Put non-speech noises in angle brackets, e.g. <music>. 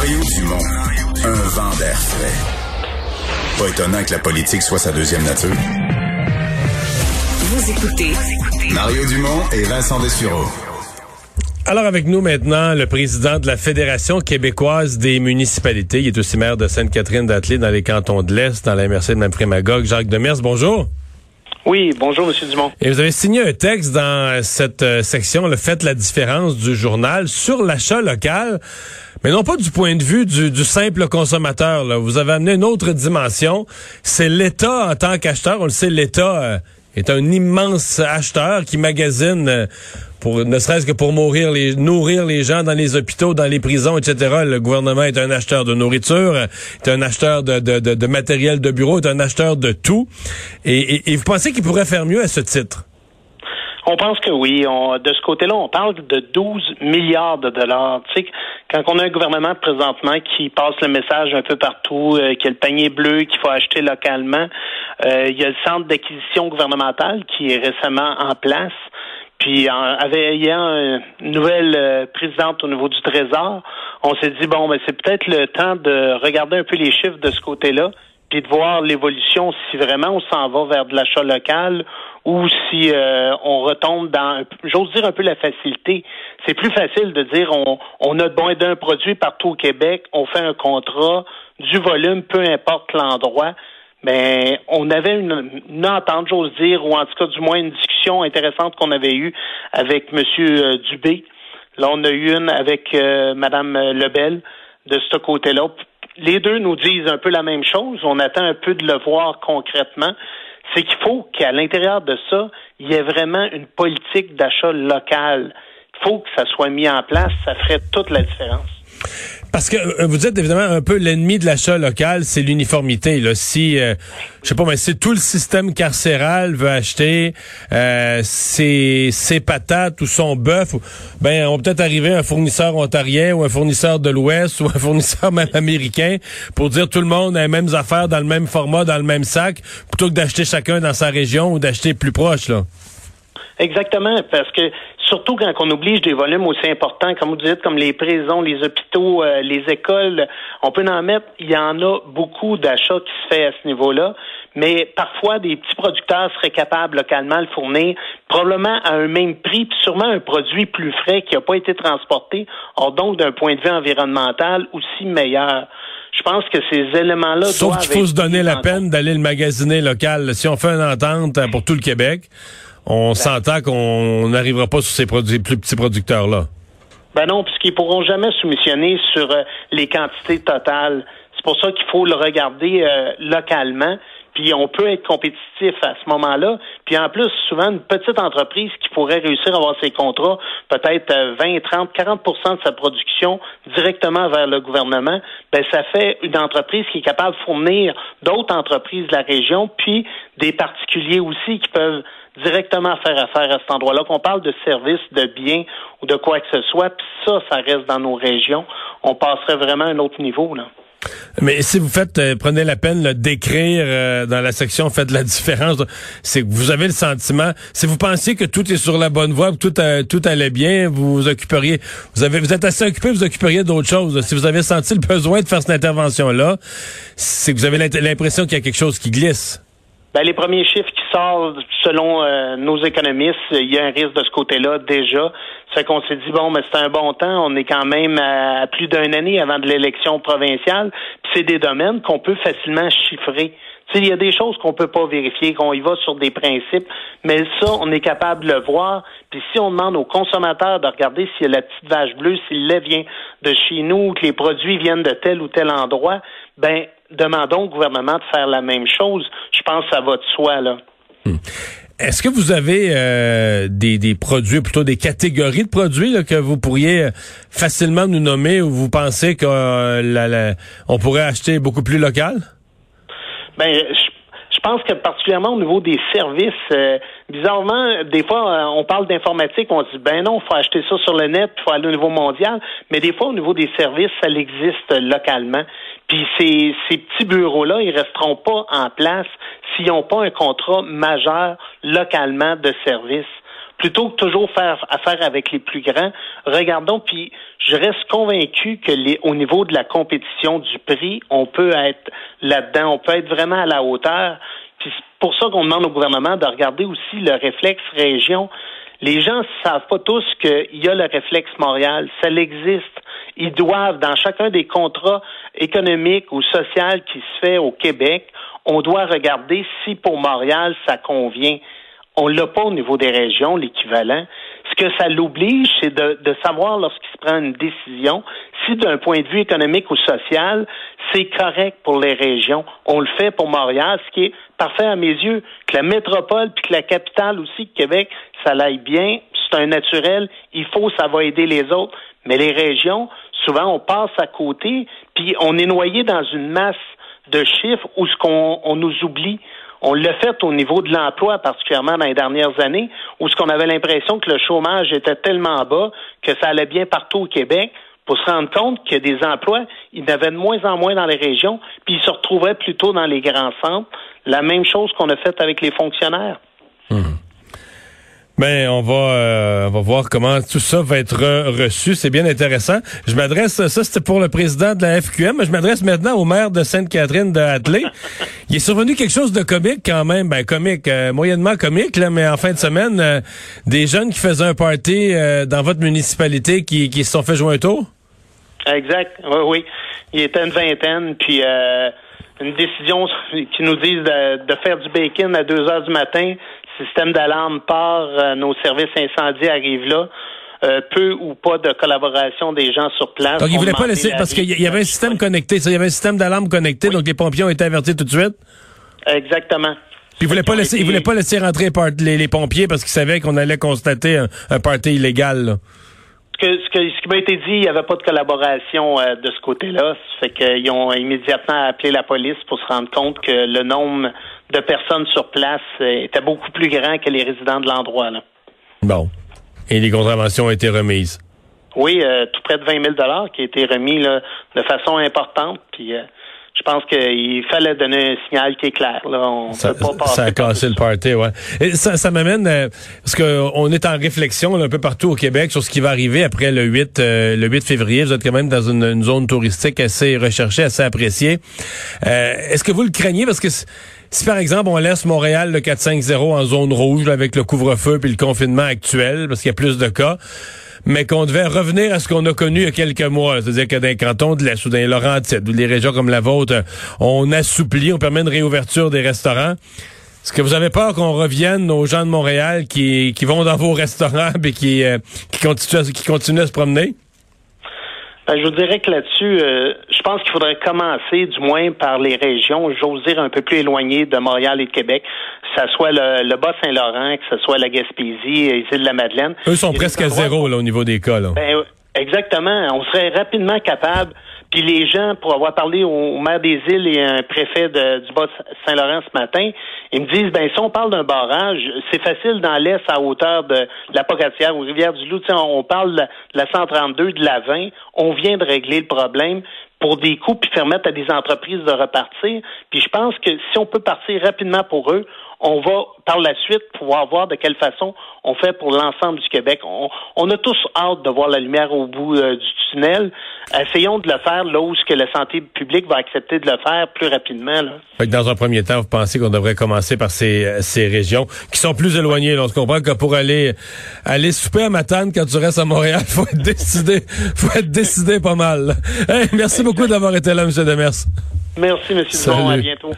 Mario Dumont, un vent d'air frais. Pas étonnant que la politique soit sa deuxième nature. Vous écoutez Mario Dumont et Vincent Dessureau. Alors avec nous maintenant, le président de la Fédération québécoise des municipalités. Il est aussi maire de Sainte-Catherine d'Athlée dans les cantons de l'Est, dans la MRC de Mme Jacques Demers, bonjour. Oui, bonjour, M. Dumont. Et vous avez signé un texte dans cette euh, section, le fait la différence du journal sur l'achat local, mais non pas du point de vue du, simple consommateur. Là. Vous avez amené une autre dimension. C'est l'État en tant qu'acheteur. On le sait, l'État euh, est un immense acheteur qui magasine euh, ne serait-ce que pour mourir nourrir les gens dans les hôpitaux, dans les prisons, etc. Le gouvernement est un acheteur de nourriture, est un acheteur de, matériel de bureau, est un acheteur de tout. Et, vous pensez qu'il pourrait faire mieux à ce titre? On pense que oui. de ce côté-là, on parle de 12 milliards de dollars. Tu sais, quand on a un gouvernement présentement qui passe le message un peu partout, euh, qu'il a le panier bleu qu'il faut acheter localement, euh, il y a le centre d'acquisition gouvernementale qui est récemment en place. Puis en, avait, ayant une nouvelle euh, présidente au niveau du Trésor, on s'est dit bon, ben c'est peut-être le temps de regarder un peu les chiffres de ce côté-là, puis de voir l'évolution si vraiment on s'en va vers de l'achat local ou si euh, on retombe dans, j'ose dire un peu la facilité. C'est plus facile de dire on, on a besoin d'un produit partout au Québec, on fait un contrat, du volume, peu importe l'endroit mais on avait une, entente, j'ose dire, ou en tout cas du moins une discussion intéressante qu'on avait eue avec M. Euh, Dubé. Là, on a eu une avec euh, Mme Lebel de ce côté-là. Les deux nous disent un peu la même chose. On attend un peu de le voir concrètement. C'est qu'il faut qu'à l'intérieur de ça, il y ait vraiment une politique d'achat local. Il faut que ça soit mis en place. Ça ferait toute la différence. Parce que euh, vous êtes évidemment un peu l'ennemi de l'achat local, c'est l'uniformité. Là, si euh, je sais pas, mais si tout le système carcéral veut acheter euh, ses, ses patates ou son bœuf, ben on peut être arriver un fournisseur ontarien ou un fournisseur de l'Ouest <laughs> ou un fournisseur même américain pour dire tout le monde a les mêmes affaires dans le même format, dans le même sac, plutôt que d'acheter chacun dans sa région ou d'acheter plus proche là. Exactement, parce que surtout quand on oblige des volumes aussi importants, comme vous dites, comme les prisons, les hôpitaux, euh, les écoles, on peut en mettre, il y en a beaucoup d'achats qui se fait à ce niveau-là, mais parfois des petits producteurs seraient capables localement de le fournir, probablement à un même prix, puis sûrement un produit plus frais qui n'a pas été transporté, or donc d'un point de vue environnemental aussi meilleur. Je pense que ces éléments-là Sauf qu'il faut se donner la peine d'aller le magasiner local. Si on fait une entente pour tout le Québec, on s'entend qu'on n'arrivera pas sur ces produits, plus petits producteurs-là. Ben non, puisqu'ils pourront jamais soumissionner sur euh, les quantités totales. C'est pour ça qu'il faut le regarder euh, localement. Puis on peut être compétitif à ce moment-là. Puis en plus, souvent, une petite entreprise qui pourrait réussir à avoir ses contrats, peut-être 20, 30, 40% de sa production directement vers le gouvernement, ben ça fait une entreprise qui est capable de fournir d'autres entreprises de la région, puis des particuliers aussi qui peuvent directement faire affaire à cet endroit-là, qu'on parle de services, de biens ou de quoi que ce soit, puis ça, ça reste dans nos régions, on passerait vraiment à un autre niveau, là. Mais si vous faites, euh, prenez la peine d'écrire euh, dans la section Faites la différence, c'est que vous avez le sentiment, si vous pensiez que tout est sur la bonne voie, que tout, euh, tout allait bien, vous vous occuperiez, vous avez, vous êtes assez occupé, vous occuperiez d'autres choses. Si vous avez senti le besoin de faire cette intervention-là, c'est que vous avez l'impression qu'il y a quelque chose qui glisse. Ben, les premiers chiffres sortent, selon euh, nos économistes, il y a un risque de ce côté-là déjà. Fait qu'on s'est dit, bon, mais c'est un bon temps. On est quand même à, plus d'une année avant de l'élection provinciale. C'est des domaines qu'on peut facilement chiffrer. Il y a des choses qu'on peut pas vérifier, qu'on y va sur des principes, mais ça, on est capable de le voir. Puis si on demande aux consommateurs de regarder si la petite vache bleue, si le lait vient de chez nous, que les produits viennent de tel ou tel endroit, ben demandons au gouvernement de faire la même chose. Je pense que ça va de soi, là. Hmm. Est-ce que vous avez euh, des, produits, plutôt des catégories de produits que vous pourriez euh, facilement nous nommer ou vous pensez qu'on euh, pourrait acheter beaucoup plus local? Ben, pense que particulièrement au niveau des services, euh, bizarrement, des fois, euh, on parle d'informatique, on dit ben non, il faut acheter ça sur le net, il faut aller au niveau mondial, mais des fois, au niveau des services, ça existe localement. Puis ces, ces petits bureaux-là, ils resteront pas en place s'ils n'ont pas un contrat majeur localement de service plutôt que toujours faire affaire avec les plus grands, regardons, puis je reste convaincu que les, au niveau de la compétition du prix, on peut être là-dedans, on peut être vraiment à la hauteur. Puis c'est pour ça qu'on demande au gouvernement de regarder aussi le réflexe région. Les gens ne savent pas tous qu'il y a le réflexe Montréal. Ça existe. Ils doivent, dans chacun des contrats économiques ou sociaux qui se fait au Québec, on doit regarder si pour Montréal ça convient. On l'a pas au niveau des régions, l'équivalent. Ce que ça l'oblige, c'est de, savoir lorsqu'il se prend une décision, si d'un point de vue économique ou social, c'est correct pour les régions. On le fait pour Montréal, ce qui est parfait à mes yeux. Que la métropole puis que la capitale aussi, Québec, ça l'aille bien, c'est un naturel. Il faut, ça va aider les autres. Mais les régions, souvent, on passe à côté, puis on est noyé dans une masse de chiffres où ce qu'on on nous oublie. On l'a fait au niveau de l'emploi, particulièrement dans les dernières années, où ce qu'on avait l'impression que le chômage était tellement bas que ça allait bien partout au Québec pour se rendre compte a des emplois, il y de moins en moins dans les régions, puis ils se retrouvaient plutôt dans les grands centres. La même chose qu'on a fait avec les fonctionnaires. Hum. Ben, on va, euh, on va voir comment tout ça va être reçu. C'est bien intéressant. Je m'adresse, ça c'était pour le président de la FQM, mais je m'adresse maintenant au maire de Sainte-Catherine de Hatley. Il est survenu quelque chose de comique quand même, ben comique, euh, moyennement comique, là, mais en fin de semaine, euh, des jeunes qui faisaient un party dans votre municipalité qui, qui se sont fait jouer un tour? Exact. Oui, oui. Il était une vingtaine, puis une décision qui nous disent de, de, faire du bacon à 2 heures du matin, système d'alarme part, euh, nos services incendies arrivent là. Euh, peu ou pas de collaboration des gens sur place. Donc, ils voulaient pas laisser, parce qu'il y avait un système connecté, il y avait un système d'alarme connecté, donc les pompiers ont été avertis tout de suite? Exactement. Puis ils voulaient pas laisser, ils voulaient pas laisser rentrer les, pompiers parce qu'ils savaient qu'on allait constater un, un party illégal, là. Ce, que, ce, que, ce qui m'a été dit, il n'y avait pas de collaboration euh, de ce côté-là. Ça fait qu'ils ont immédiatement appelé la police pour se rendre compte que le nombre de personnes sur place euh, était beaucoup plus grand que les résidents de l'endroit. Bon. Et les contraventions ont été remises? Oui, euh, tout près de 20 000 qui a été remis là, de façon importante. Puis euh, je pense qu'il fallait donner un signal qui est clair. Là. On ça, peut pas ça a cassé le party, ouais. Et ça, ça m'amène euh, parce qu'on est en réflexion un peu partout au Québec sur ce qui va arriver après le 8 euh, le 8 février. Vous êtes quand même dans une, une zone touristique assez recherchée, assez appréciée. Euh, Est-ce que vous le craignez? Parce que si par exemple on laisse Montréal le 4-5-0 en zone rouge là, avec le couvre-feu puis le confinement actuel parce qu'il y a plus de cas mais qu'on devait revenir à ce qu'on a connu il y a quelques mois. C'est-à-dire que dans les cantons de dans les Laurentides ou les régions comme la vôtre, on assouplit, on permet une réouverture des restaurants. Est-ce que vous avez peur qu'on revienne aux gens de Montréal qui, qui vont dans vos restaurants <laughs> et qui, euh, qui, continuent, qui continuent à se promener? Ben, je vous dirais que là-dessus, euh, je pense qu'il faudrait commencer, du moins par les régions, j'ose dire un peu plus éloignées de Montréal et de Québec, que ce soit le, Bas-Saint-Laurent, que ce soit la Gaspésie, les îles de la Madeleine. Eux sont presque à zéro là, au niveau des cas. Là. Ben, exactement. On serait rapidement capable puis les gens, pour avoir parlé au maire des îles et un préfet de, du Bas-Saint-Laurent ce matin, ils me disent, ben si on parle d'un barrage, c'est facile dans l'Est à hauteur de, la Pocatière ou Rivière-du-Loup. On, on parle de la 132, de la 20. On vient de régler le problème pour des coûts puis permettre à des entreprises de repartir. Puis je pense que si on peut partir rapidement pour eux, on va par la suite pouvoir voir de quelle façon on fait pour l'ensemble du Québec. On, a tous hâte de voir la lumière au bout euh, du tunnel. Essayons de le faire là où ce que la santé publique va accepter de le faire plus rapidement. Là. Dans un premier temps, vous pensez qu'on devrait commencer par ces, euh, ces régions qui sont plus éloignées. on se comprend que pour aller aller souper à Matane quand tu restes à Montréal, <laughs> faut être décidé, faut être décidé pas mal. merci beaucoup d'avoir été là, M. Demers. Merci, M. Dumont. À bientôt.